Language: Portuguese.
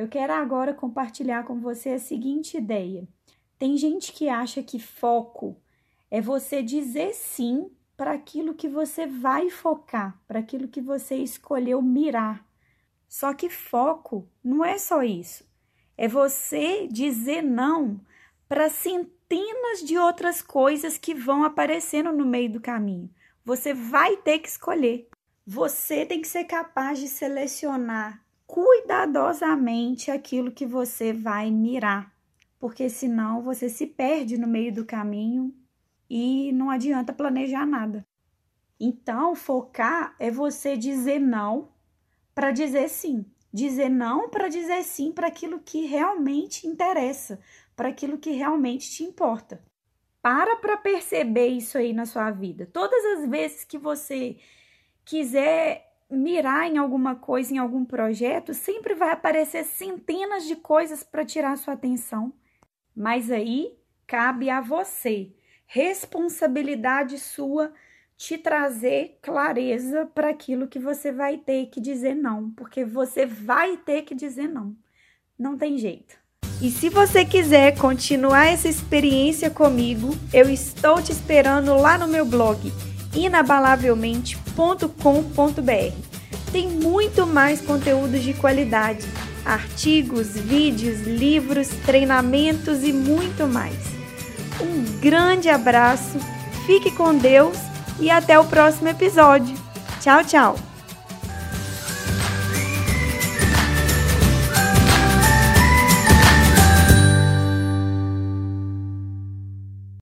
Eu quero agora compartilhar com você a seguinte ideia. Tem gente que acha que foco é você dizer sim para aquilo que você vai focar, para aquilo que você escolheu mirar. Só que foco não é só isso. É você dizer não para centenas de outras coisas que vão aparecendo no meio do caminho. Você vai ter que escolher. Você tem que ser capaz de selecionar cuidadosamente aquilo que você vai mirar, porque senão você se perde no meio do caminho e não adianta planejar nada. Então, focar é você dizer não para dizer sim. Dizer não para dizer sim para aquilo que realmente interessa, para aquilo que realmente te importa. Para para perceber isso aí na sua vida. Todas as vezes que você quiser mirar em alguma coisa, em algum projeto, sempre vai aparecer centenas de coisas para tirar sua atenção. Mas aí cabe a você, responsabilidade sua, te trazer clareza para aquilo que você vai ter que dizer não, porque você vai ter que dizer não. Não tem jeito. E se você quiser continuar essa experiência comigo, eu estou te esperando lá no meu blog inabalavelmente.com.br. Tem muito mais conteúdos de qualidade, artigos, vídeos, livros, treinamentos e muito mais. Um grande abraço, fique com Deus e até o próximo episódio. Tchau, tchau!